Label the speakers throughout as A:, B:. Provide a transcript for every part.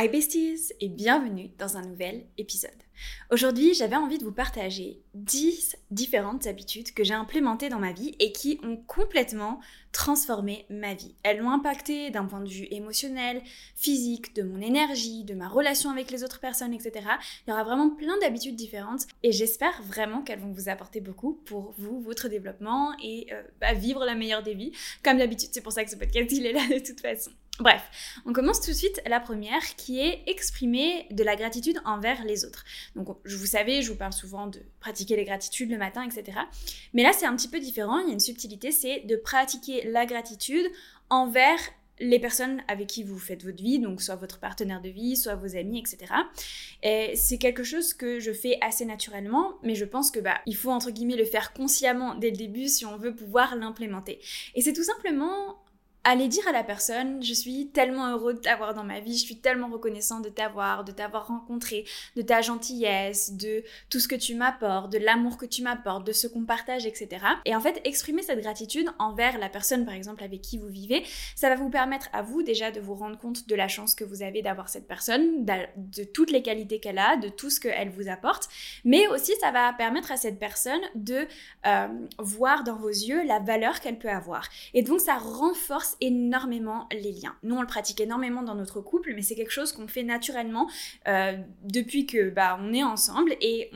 A: Hi besties et bienvenue dans un nouvel épisode. Aujourd'hui, j'avais envie de vous partager 10 différentes habitudes que j'ai implémentées dans ma vie et qui ont complètement transformé ma vie. Elles l'ont impacté d'un point de vue émotionnel, physique, de mon énergie, de ma relation avec les autres personnes, etc. Il y aura vraiment plein d'habitudes différentes et j'espère vraiment qu'elles vont vous apporter beaucoup pour vous, votre développement et euh, bah, vivre la meilleure des vies. Comme d'habitude, c'est pour ça que ce podcast il est là de toute façon. Bref, on commence tout de suite la première qui est exprimer de la gratitude envers les autres. Donc, je vous savez, je vous parle souvent de pratiquer les gratitudes le matin, etc. Mais là, c'est un petit peu différent. Il y a une subtilité, c'est de pratiquer la gratitude envers les personnes avec qui vous faites votre vie, donc soit votre partenaire de vie, soit vos amis, etc. Et c'est quelque chose que je fais assez naturellement, mais je pense que bah il faut entre guillemets le faire consciemment dès le début si on veut pouvoir l'implémenter. Et c'est tout simplement Allez dire à la personne, je suis tellement heureux de t'avoir dans ma vie, je suis tellement reconnaissant de t'avoir, de t'avoir rencontré, de ta gentillesse, de tout ce que tu m'apportes, de l'amour que tu m'apportes, de ce qu'on partage, etc. Et en fait, exprimer cette gratitude envers la personne, par exemple, avec qui vous vivez, ça va vous permettre à vous déjà de vous rendre compte de la chance que vous avez d'avoir cette personne, de toutes les qualités qu'elle a, de tout ce qu'elle vous apporte, mais aussi ça va permettre à cette personne de euh, voir dans vos yeux la valeur qu'elle peut avoir. Et donc ça renforce énormément les liens. Nous, on le pratique énormément dans notre couple, mais c'est quelque chose qu'on fait naturellement euh, depuis que bah, on est ensemble et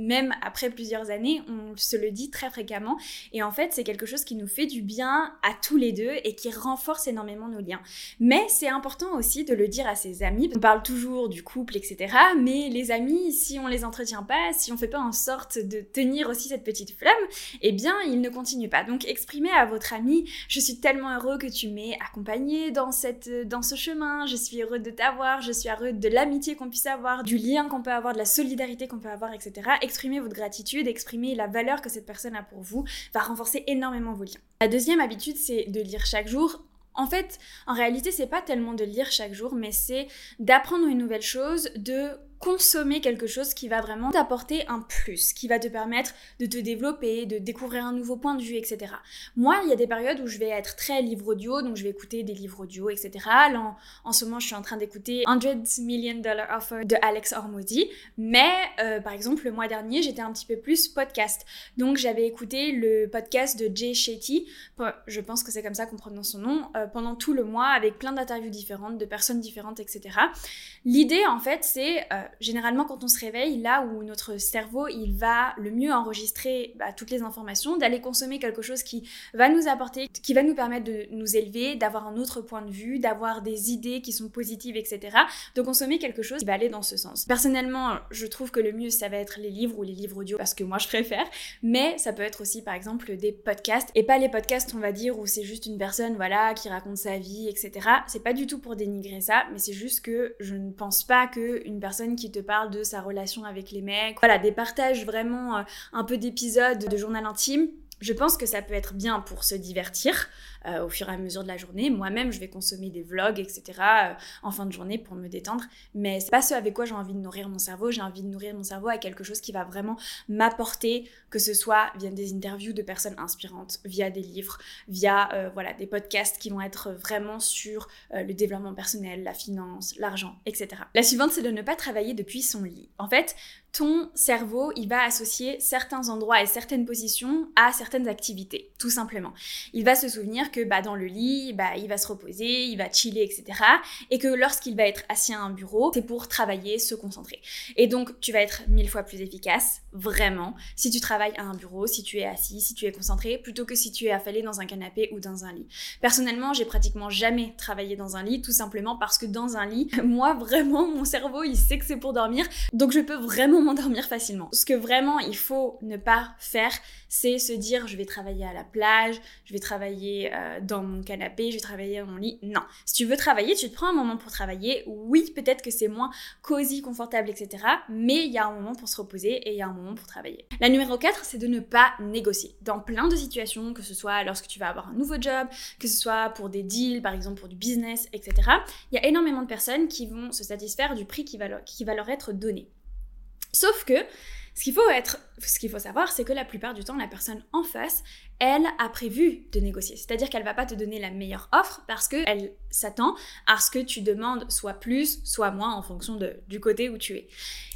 A: même après plusieurs années, on se le dit très fréquemment. Et en fait, c'est quelque chose qui nous fait du bien à tous les deux et qui renforce énormément nos liens. Mais c'est important aussi de le dire à ses amis. On parle toujours du couple, etc. Mais les amis, si on les entretient pas, si on fait pas en sorte de tenir aussi cette petite flamme, eh bien, ils ne continuent pas. Donc, exprimez à votre ami, je suis tellement heureux que tu m'es accompagné dans, ce chemin, je suis heureux de t'avoir, je suis heureux de l'amitié qu'on puisse avoir, du lien qu'on peut avoir, de la solidarité qu'on peut avoir, etc. Exprimer votre gratitude, exprimer la valeur que cette personne a pour vous, va renforcer énormément vos liens. La deuxième habitude, c'est de lire chaque jour. En fait, en réalité, c'est pas tellement de lire chaque jour, mais c'est d'apprendre une nouvelle chose, de consommer quelque chose qui va vraiment t'apporter un plus, qui va te permettre de te développer, de découvrir un nouveau point de vue, etc. Moi, il y a des périodes où je vais être très livre audio, donc je vais écouter des livres audio, etc. En, ce moment, je suis en train d'écouter 100 Million Dollar Offer de Alex Hormody, mais euh, par exemple, le mois dernier, j'étais un petit peu plus podcast. Donc, j'avais écouté le podcast de Jay Shetty, je pense que c'est comme ça qu'on prononce son nom, euh, pendant tout le mois, avec plein d'interviews différentes, de personnes différentes, etc. L'idée, en fait, c'est... Euh, généralement quand on se réveille, là où notre cerveau il va le mieux enregistrer bah, toutes les informations, d'aller consommer quelque chose qui va nous apporter, qui va nous permettre de nous élever, d'avoir un autre point de vue, d'avoir des idées qui sont positives, etc. De consommer quelque chose qui va aller dans ce sens. Personnellement, je trouve que le mieux ça va être les livres ou les livres audio parce que moi je préfère, mais ça peut être aussi par exemple des podcasts et pas les podcasts on va dire où c'est juste une personne voilà qui raconte sa vie, etc. C'est pas du tout pour dénigrer ça, mais c'est juste que je ne pense pas que une personne qui te parle de sa relation avec les mecs. Voilà, des partages vraiment euh, un peu d'épisodes de journal intime. Je pense que ça peut être bien pour se divertir, euh, au fur et à mesure de la journée. Moi-même, je vais consommer des vlogs, etc. Euh, en fin de journée pour me détendre. Mais c'est pas ce avec quoi j'ai envie de nourrir mon cerveau. J'ai envie de nourrir mon cerveau à quelque chose qui va vraiment m'apporter, que ce soit via des interviews de personnes inspirantes, via des livres, via euh, voilà des podcasts qui vont être vraiment sur le développement personnel, la finance, l'argent, etc. La suivante, c'est de ne pas travailler depuis son lit. En fait, ton cerveau, il va associer certains endroits et certaines positions à certaines activités, tout simplement. Il va se souvenir que bah, dans le lit, bah, il va se reposer, il va chiller, etc. Et que lorsqu'il va être assis à un bureau, c'est pour travailler, se concentrer. Et donc, tu vas être mille fois plus efficace, vraiment, si tu travailles à un bureau, si tu es assis, si tu es concentré, plutôt que si tu es affalé dans un canapé ou dans un lit. Personnellement, j'ai pratiquement jamais travaillé dans un lit, tout simplement parce que dans un lit, moi, vraiment, mon cerveau, il sait que c'est pour dormir, donc je peux vraiment m'endormir facilement. Ce que vraiment, il faut ne pas faire, c'est se dire, je vais travailler à la plage, je vais travailler euh, dans mon canapé, je vais travailler à mon lit. Non. Si tu veux travailler, tu te prends un moment pour travailler. Oui, peut-être que c'est moins cosy, confortable, etc. Mais il y a un moment pour se reposer et il y a un moment pour travailler. La numéro 4, c'est de ne pas négocier. Dans plein de situations, que ce soit lorsque tu vas avoir un nouveau job, que ce soit pour des deals, par exemple pour du business, etc. Il y a énormément de personnes qui vont se satisfaire du prix qui va qui va leur être donné. Sauf que ce qu'il faut être, ce qu'il faut savoir, c'est que la plupart du temps, la personne en face, elle a prévu de négocier. C'est-à-dire qu'elle va pas te donner la meilleure offre parce qu'elle s'attend à ce que tu demandes soit plus, soit moins en fonction du côté où tu es.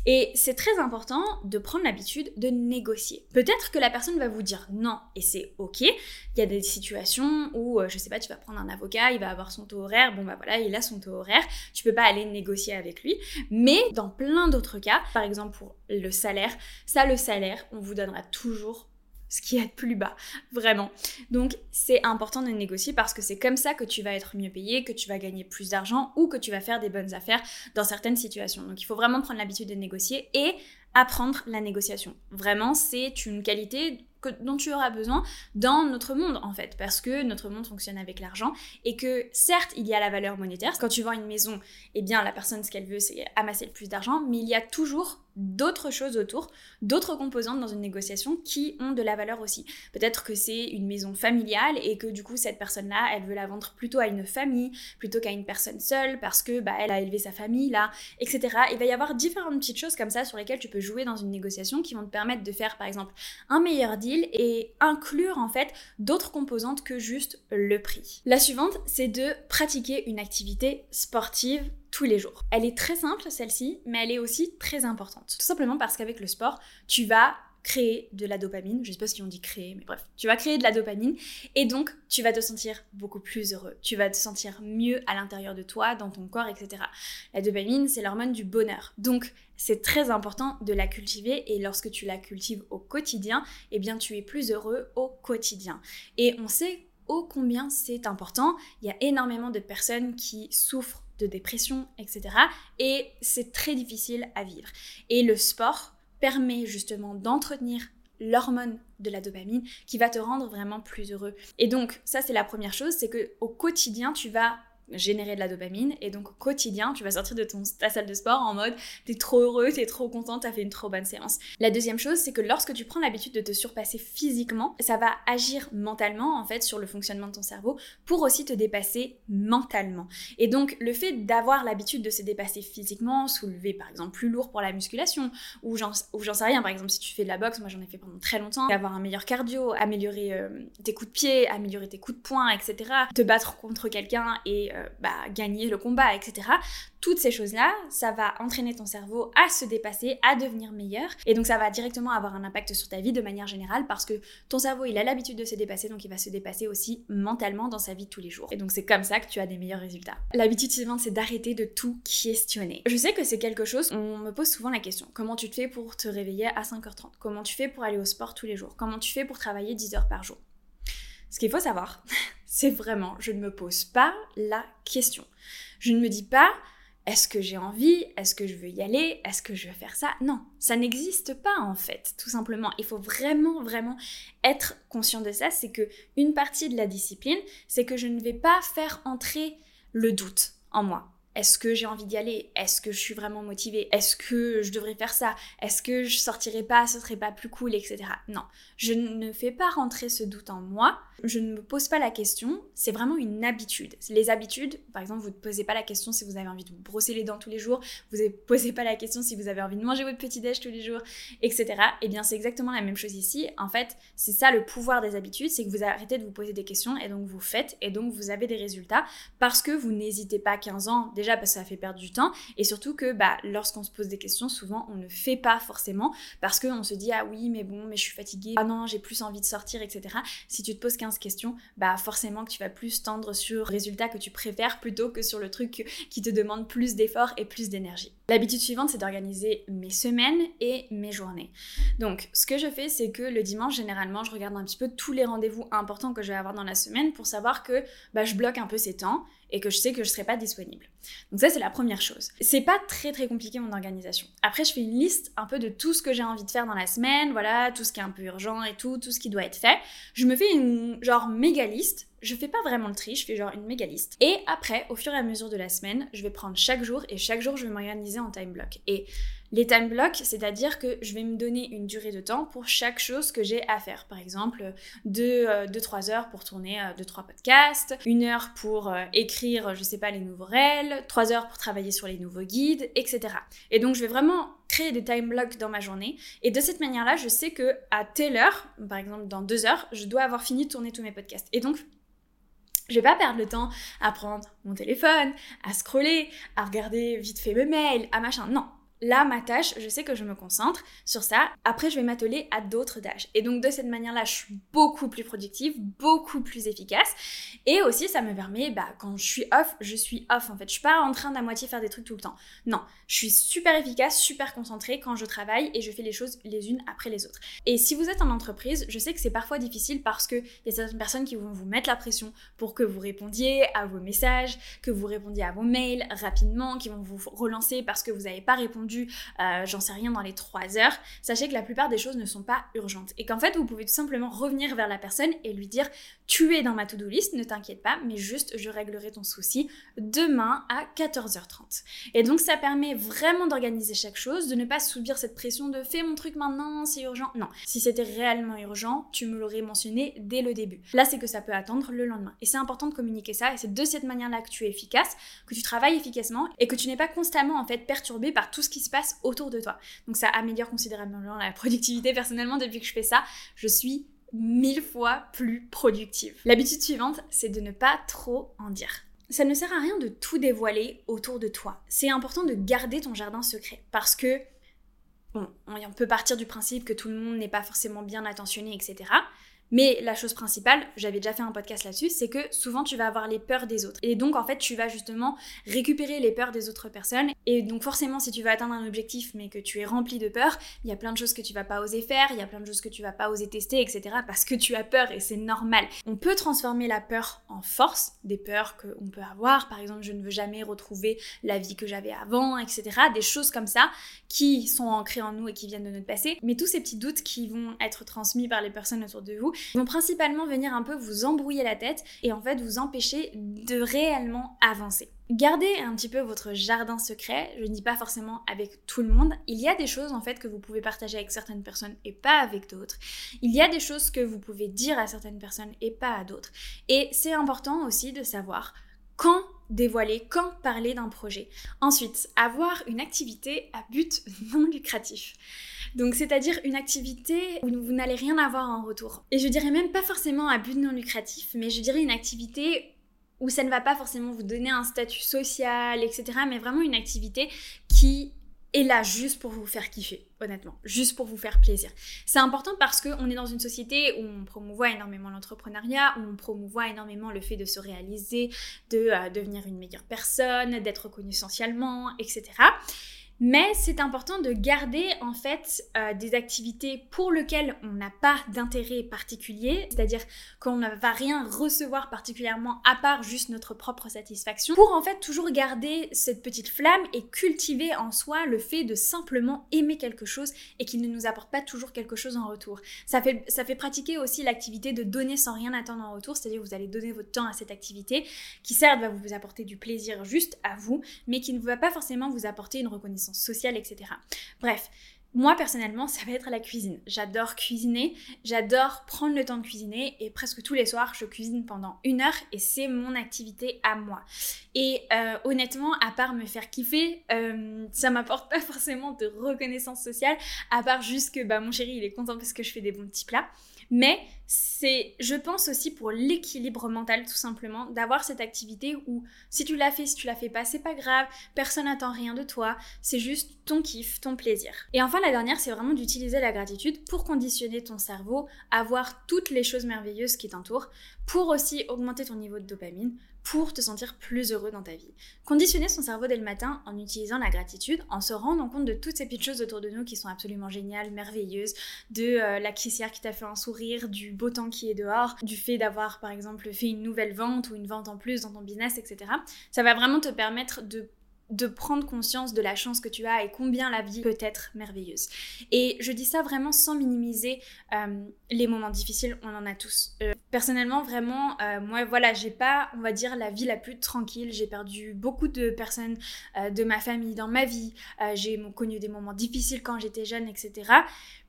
A: Et c'est très important de prendre l'habitude de négocier. Peut-être que la personne va vous dire non et c'est ok. Il y a des situations où, euh, je sais pas, tu vas prendre un avocat, il va avoir son taux horaire, bon bah voilà, il a son taux horaire, tu peux pas aller négocier avec lui. Mais dans plein d'autres cas, par exemple pour le salaire, ça le salaire, on vous donnera toujours ce qui est plus bas, vraiment. Donc c'est important de négocier parce que c'est comme ça que tu vas être mieux payé, que tu vas gagner plus d'argent ou que tu vas faire des bonnes affaires dans certaines situations. Donc il faut vraiment prendre l'habitude de négocier et apprendre la négociation. Vraiment, c'est une qualité dont tu auras besoin dans notre monde en fait, parce que notre monde fonctionne avec l'argent et que certes il y a la valeur monétaire. Quand tu vends une maison, eh bien la personne ce qu'elle veut c'est amasser le plus d'argent, mais il y a toujours d'autres choses autour, d'autres composantes dans une négociation qui ont de la valeur aussi. Peut-être que c'est une maison familiale et que du coup cette personne-là, elle veut la vendre plutôt à une famille plutôt qu'à une personne seule parce que bah elle a élevé sa famille là, etc. Il va y avoir différentes petites choses comme ça sur lesquelles tu peux jouer dans une négociation qui vont te permettre de faire par exemple un meilleur deal et inclure en fait d'autres composantes que juste le prix. La suivante, c'est de pratiquer une activité sportive tous les jours. Elle est très simple celle-ci, mais elle est aussi très importante. Tout simplement parce qu'avec le sport, tu vas créer de la dopamine. Je sais pas si on dit créer, mais bref, tu vas créer de la dopamine et donc tu vas te sentir beaucoup plus heureux. Tu vas te sentir mieux à l'intérieur de toi, dans ton corps, etc. La dopamine, c'est l'hormone du bonheur. Donc c'est très important de la cultiver et lorsque tu la cultives au quotidien, eh bien tu es plus heureux au quotidien. Et on sait ô combien c'est important. Il y a énormément de personnes qui souffrent de dépression, etc. Et c'est très difficile à vivre. Et le sport, permet justement d'entretenir l'hormone de la dopamine qui va te rendre vraiment plus heureux. Et donc ça c'est la première chose, c'est que au quotidien tu vas générer de la dopamine et donc au quotidien tu vas sortir de ton, ta salle de sport en mode t'es trop heureux, t'es trop content, t'as fait une trop bonne séance. La deuxième chose c'est que lorsque tu prends l'habitude de te surpasser physiquement, ça va agir mentalement en fait sur le fonctionnement de ton cerveau pour aussi te dépasser mentalement. Et donc le fait d'avoir l'habitude de se dépasser physiquement, soulever par exemple plus lourd pour la musculation ou j'en sais rien par exemple si tu fais de la boxe, moi j'en ai fait pendant très longtemps, avoir un meilleur cardio, améliorer euh, tes coups de pied, améliorer tes coups de poing, etc. Te battre contre quelqu'un et euh, bah, gagner le combat, etc. Toutes ces choses-là, ça va entraîner ton cerveau à se dépasser, à devenir meilleur. Et donc ça va directement avoir un impact sur ta vie de manière générale parce que ton cerveau, il a l'habitude de se dépasser, donc il va se dépasser aussi mentalement dans sa vie de tous les jours. Et donc c'est comme ça que tu as des meilleurs résultats. L'habitude suivante, c'est d'arrêter de tout questionner. Je sais que c'est quelque chose, on me pose souvent la question, comment tu te fais pour te réveiller à 5h30 Comment tu fais pour aller au sport tous les jours? Comment tu fais pour travailler 10 heures par jour? Ce qu'il faut savoir, c'est vraiment, je ne me pose pas la question. Je ne me dis pas, est-ce que j'ai envie? Est-ce que je veux y aller? Est-ce que je veux faire ça? Non, ça n'existe pas en fait, tout simplement. Il faut vraiment, vraiment être conscient de ça. C'est que une partie de la discipline, c'est que je ne vais pas faire entrer le doute en moi. Est-ce que j'ai envie d'y aller? Est-ce que je suis vraiment motivée? Est-ce que je devrais faire ça? Est-ce que je sortirais pas? Ce serait pas plus cool, etc. Non, je ne fais pas rentrer ce doute en moi. Je ne me pose pas la question. C'est vraiment une habitude. Les habitudes, par exemple, vous ne posez pas la question si vous avez envie de vous brosser les dents tous les jours. Vous ne posez pas la question si vous avez envie de manger votre petit déj tous les jours, etc. Eh bien, c'est exactement la même chose ici. En fait, c'est ça le pouvoir des habitudes, c'est que vous arrêtez de vous poser des questions et donc vous faites et donc vous avez des résultats parce que vous n'hésitez pas 15 ans. Déjà parce que ça fait perdre du temps et surtout que bah, lorsqu'on se pose des questions, souvent on ne fait pas forcément parce qu'on se dit ah oui mais bon mais je suis fatiguée, ah non j'ai plus envie de sortir etc. Si tu te poses 15 questions, bah forcément que tu vas plus tendre sur le résultat que tu préfères plutôt que sur le truc qui te demande plus d'efforts et plus d'énergie. L'habitude suivante c'est d'organiser mes semaines et mes journées. Donc ce que je fais c'est que le dimanche généralement je regarde un petit peu tous les rendez-vous importants que je vais avoir dans la semaine pour savoir que bah, je bloque un peu ces temps et que je sais que je serai pas disponible. Donc ça c'est la première chose. C'est pas très très compliqué mon organisation. Après je fais une liste un peu de tout ce que j'ai envie de faire dans la semaine, voilà, tout ce qui est un peu urgent et tout, tout ce qui doit être fait. Je me fais une genre méga liste. Je fais pas vraiment le tri, je fais genre une méga liste. Et après, au fur et à mesure de la semaine, je vais prendre chaque jour et chaque jour je vais m'organiser en time block. Et les time blocks, c'est-à-dire que je vais me donner une durée de temps pour chaque chose que j'ai à faire. Par exemple, 2-3 heures pour tourner 2-3 euh, podcasts, 1 heure pour euh, écrire, je sais pas, les nouveaux réels, 3 heures pour travailler sur les nouveaux guides, etc. Et donc, je vais vraiment créer des time blocks dans ma journée. Et de cette manière-là, je sais que à telle heure, par exemple dans 2 heures, je dois avoir fini de tourner tous mes podcasts. Et donc, Je vais pas perdre le temps à prendre mon téléphone, à scroller, à regarder vite fait mes mails, à machin. Non, Là, ma tâche, je sais que je me concentre sur ça. Après, je vais m'atteler à d'autres tâches. Et donc, de cette manière-là, je suis beaucoup plus productive, beaucoup plus efficace. Et aussi, ça me permet, bah, quand je suis off, je suis off en fait. Je suis pas en train d'à moitié faire des trucs tout le temps. Non, je suis super efficace, super concentrée quand je travaille et je fais les choses les unes après les autres. Et si vous êtes en entreprise, je sais que c'est parfois difficile parce qu'il y a certaines personnes qui vont vous mettre la pression pour que vous répondiez à vos messages, que vous répondiez à vos mails rapidement, qui vont vous relancer parce que vous n'avez pas répondu euh, j'en sais rien, dans les 3 heures, sachez que la plupart des choses ne sont pas urgentes. Et qu'en fait, vous pouvez tout simplement revenir vers la personne et lui dire Tu es dans ma to-do list, ne t'inquiète pas, mais juste je réglerai ton souci demain à 14h30. Et donc, ça permet vraiment d'organiser chaque chose, de ne pas subir cette pression de Fais mon truc maintenant, c'est urgent. Non, si c'était réellement urgent, tu me l'aurais mentionné dès le début. Là, c'est que ça peut attendre le lendemain. Et c'est important de communiquer ça, et c'est de cette manière-là que tu es efficace, que tu travailles efficacement et que tu n'es pas constamment en fait perturbé par tout ce se passe autour de toi. Donc ça améliore considérablement la productivité. Personnellement, depuis que je fais ça, je suis mille fois plus productive. L'habitude suivante, c'est de ne pas trop en dire. Ça ne sert à rien de tout dévoiler autour de toi. C'est important de garder ton jardin secret parce que, bon, on peut partir du principe que tout le monde n'est pas forcément bien attentionné, etc. Mais la chose principale, j'avais déjà fait un podcast là-dessus, c'est que souvent tu vas avoir les peurs des autres. Et donc en fait, tu vas justement récupérer les peurs des autres personnes. Et donc forcément, si tu veux atteindre un objectif mais que tu es rempli de peur, il y a plein de choses que tu vas pas oser faire, il y a plein de choses que tu vas pas oser tester, etc. Parce que tu as peur et c'est normal. On peut transformer la peur en force, des peurs qu'on peut avoir. Par exemple, je ne veux jamais retrouver la vie que j'avais avant, etc. Des choses comme ça qui sont ancrées en nous et qui viennent de notre passé. Mais tous ces petits doutes qui vont être transmis par les personnes autour de vous, vont principalement venir un peu vous embrouiller la tête et en fait vous empêcher de réellement avancer. Gardez un petit peu votre jardin secret, je ne dis pas forcément avec tout le monde, il y a des choses en fait que vous pouvez partager avec certaines personnes et pas avec d'autres. Il y a des choses que vous pouvez dire à certaines personnes et pas à d'autres. Et c'est important aussi de savoir quand dévoiler, quand parler d'un projet. Ensuite, avoir une activité à but non lucratif. Donc c'est-à-dire une activité où vous n'allez rien avoir en retour. Et je dirais même pas forcément à but non lucratif, mais je dirais une activité où ça ne va pas forcément vous donner un statut social, etc. Mais vraiment une activité qui est là juste pour vous faire kiffer, honnêtement, juste pour vous faire plaisir. C'est important parce qu'on est dans une société où on promouvoit énormément l'entrepreneuriat, où on promouvoit énormément le fait de se réaliser, de euh, devenir une meilleure personne, d'être reconnu socialement, etc. Mais c'est important de garder en fait euh, des activités pour lesquelles on n'a pas d'intérêt particulier, c'est-à-dire qu'on ne va rien recevoir particulièrement à part juste notre propre satisfaction, pour en fait toujours garder cette petite flamme et cultiver en soi le fait de simplement aimer quelque chose et qu'il ne nous apporte pas toujours quelque chose en retour. Ça fait, ça fait pratiquer aussi l'activité de donner sans rien attendre en retour, c'est-à-dire que vous allez donner votre temps à cette activité qui certes va vous apporter du plaisir juste à vous, mais qui ne va pas forcément vous apporter une reconnaissance sociale, etc. Bref, moi personnellement, ça va être la cuisine. J'adore cuisiner, j'adore prendre le temps de cuisiner et presque tous les soirs, je cuisine pendant une heure et c'est mon activité à moi. Et euh, honnêtement, à part me faire kiffer, euh, ça m'apporte pas forcément de reconnaissance sociale, à part juste que bah, mon chéri il est content parce que je fais des bons petits plats. Mais c'est, je pense aussi pour l'équilibre mental tout simplement, d'avoir cette activité où si tu l'as fait, si tu l'as fait pas, c'est pas grave, personne n'attend rien de toi, c'est juste ton kiff, ton plaisir. Et enfin la dernière, c'est vraiment d'utiliser la gratitude pour conditionner ton cerveau à voir toutes les choses merveilleuses qui t'entourent, pour aussi augmenter ton niveau de dopamine, pour te sentir plus heureux dans ta vie. Conditionner son cerveau dès le matin en utilisant la gratitude, en se rendant compte de toutes ces petites choses autour de nous qui sont absolument géniales, merveilleuses, de euh, la caissière qui t'a fait un sourire, du beau temps qui est dehors, du fait d'avoir par exemple fait une nouvelle vente ou une vente en plus dans ton business, etc. Ça va vraiment te permettre de de prendre conscience de la chance que tu as et combien la vie peut être merveilleuse. Et je dis ça vraiment sans minimiser euh, les moments difficiles, on en a tous. Euh, personnellement, vraiment, euh, moi, voilà, j'ai pas, on va dire, la vie la plus tranquille. J'ai perdu beaucoup de personnes de ma famille dans ma vie. j'ai connu des moments difficiles quand j'étais jeune, etc.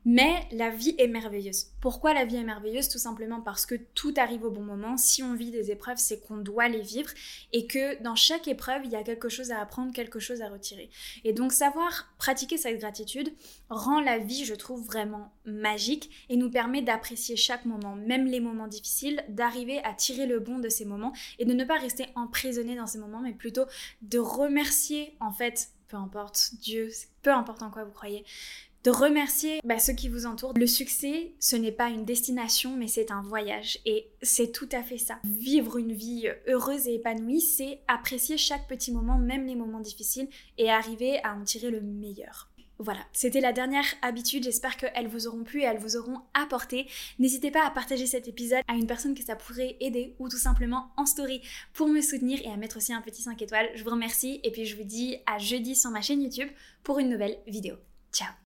A: Mais la vie est merveilleuse. Pourquoi la vie est merveilleuse? Tout simplement parce que tout arrive au bon moment. Si on vit des épreuves, c'est qu'on doit les vivre et que dans chaque épreuve, il y a quelque chose à apprendre quelque chose à retirer. Et donc savoir pratiquer cette gratitude rend la vie, je trouve, vraiment magique et nous permet d'apprécier chaque moment, même les moments difficiles, d'arriver à tirer le bon de ces moments et de ne pas rester emprisonné dans ces moments, mais plutôt de remercier en fait peu importe Dieu, peu importe en quoi vous croyez, de remercier bah, ceux qui vous entourent. Le succès, ce n'est pas une destination, mais c'est un voyage. Et c'est tout à fait ça. Vivre une vie heureuse et épanouie, c'est apprécier chaque petit moment, même les moments difficiles, et arriver à en tirer le meilleur. Voilà, c'était la dernière habitude. J'espère qu'elles vous auront plu et elles vous auront apporté. N'hésitez pas à partager cet épisode à une personne que ça pourrait aider ou tout simplement en story pour me soutenir et à mettre aussi un petit 5 étoiles. Je vous remercie et puis je vous dis à jeudi sur ma chaîne YouTube pour une nouvelle vidéo. Ciao